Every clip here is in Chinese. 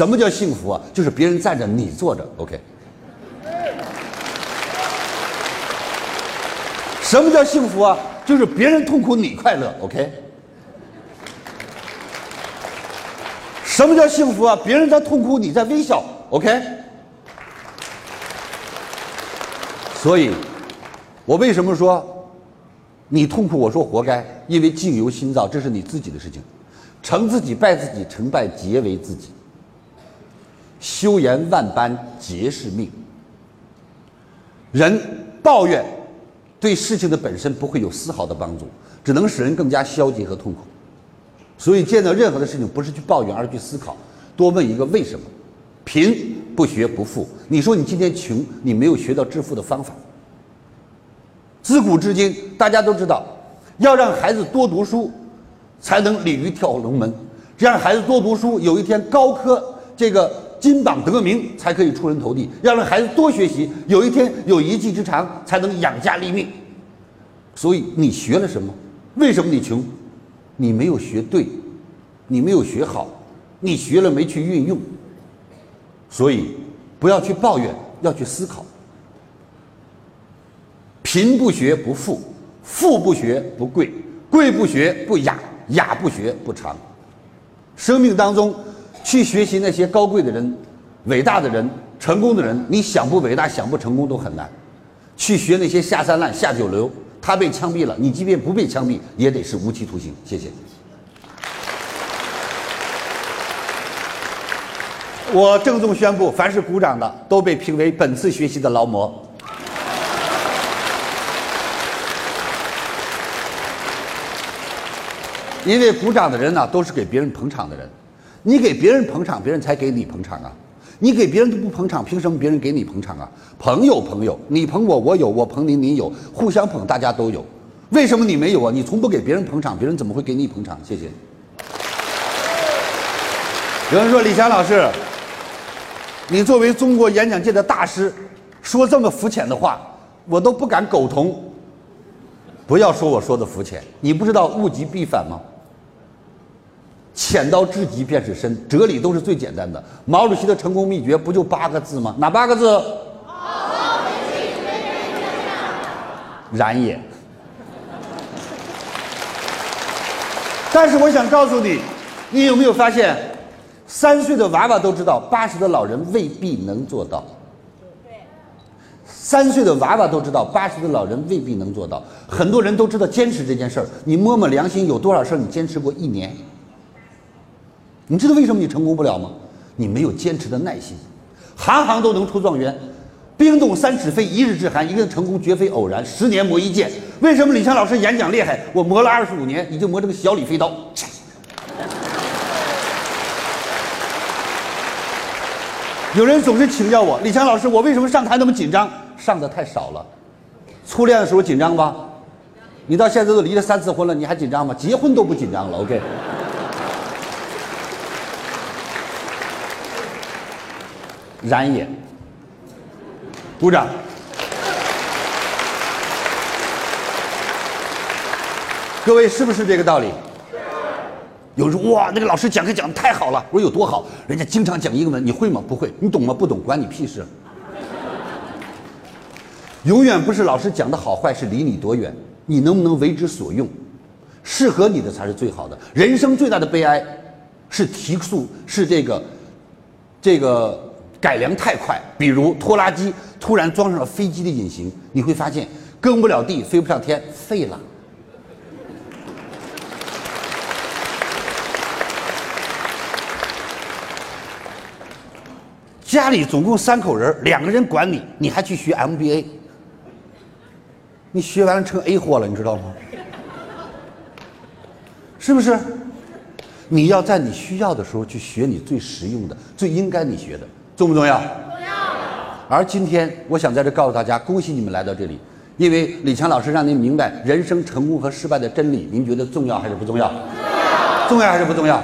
什么叫幸福啊？就是别人站着你坐着，OK。什么叫幸福啊？就是别人痛苦你快乐，OK。什么叫幸福啊？别人在痛苦你在微笑，OK。所以，我为什么说你痛苦？我说活该，因为境由心造，这是你自己的事情。成自己败自己，成败皆为自己。修言万般皆是命。人抱怨对事情的本身不会有丝毫的帮助，只能使人更加消极和痛苦。所以见到任何的事情，不是去抱怨，而是去思考，多问一个为什么。贫不学不富。你说你今天穷，你没有学到致富的方法。自古至今，大家都知道，要让孩子多读书，才能鲤鱼跳龙门；让孩子多读书，有一天高科这个金榜得名，才可以出人头地；要让孩子多学习，有一天有一技之长，才能养家立命。所以你学了什么？为什么你穷？你没有学对，你没有学好，你学了没去运用。所以，不要去抱怨，要去思考。贫不学不富，富不学不贵，贵不学不雅，雅不学不长。生命当中，去学习那些高贵的人、伟大的人、成功的人，你想不伟大、想不成功都很难。去学那些下三滥、下九流，他被枪毙了，你即便不被枪毙，也得是无期徒刑。谢谢。我郑重宣布，凡是鼓掌的都被评为本次学习的劳模。因为鼓掌的人呢，都是给别人捧场的人。你给别人捧场，别人才给你捧场啊。你给别人都不捧场，凭什么别人给你捧场啊？朋友，朋友，你捧我，我有；我捧你，你有。互相捧，大家都有。为什么你没有啊？你从不给别人捧场，别人怎么会给你捧场？谢谢。有人说李强老师。你作为中国演讲界的大师，说这么肤浅的话，我都不敢苟同。不要说我说的肤浅，你不知道物极必反吗？浅到至极便是深，哲理都是最简单的。毛主席的成功秘诀不就八个字吗？哪八个字？然也。但是我想告诉你，你有没有发现？三岁的娃娃都知道，八十的老人未必能做到。对，三岁的娃娃都知道，八十的老人未必能做到。很多人都知道坚持这件事儿，你摸摸良心，有多少事儿你坚持过一年？你知道为什么你成功不了吗？你没有坚持的耐心。行行都能出状元，冰冻三尺非一日之寒，一个人成功绝非偶然。十年磨一剑，为什么李强老师演讲厉害？我磨了二十五年，你就磨这个小李飞刀。有人总是请教我，李强老师，我为什么上台那么紧张？上的太少了。初恋的时候紧张吧？你到现在都离了三次婚了，你还紧张吗？结婚都不紧张了。OK。然也。鼓掌。各位是不是这个道理？有人说哇，那个老师讲课讲的太好了。我说有多好？人家经常讲英文，你会吗？不会。你懂吗？不懂，关你屁事。永远不是老师讲的好坏，是离你多远，你能不能为之所用？适合你的才是最好的。人生最大的悲哀，是提速，是这个，这个改良太快。比如拖拉机突然装上了飞机的引擎，你会发现耕不了地，飞不上天，废了。家里总共三口人，两个人管你，你还去学 MBA？你学完了成 A 货了，你知道吗？是不是？你要在你需要的时候去学你最实用的、最应该你学的，重不重要？重要。而今天，我想在这告诉大家，恭喜你们来到这里，因为李强老师让您明白人生成功和失败的真理，您觉得重要还是不重要？重要。重要还是不重要？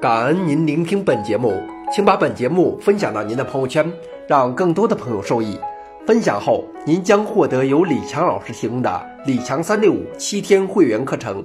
感恩您聆听本节目，请把本节目分享到您的朋友圈，让更多的朋友受益。分享后，您将获得由李强老师提供的李强三六五七天会员课程。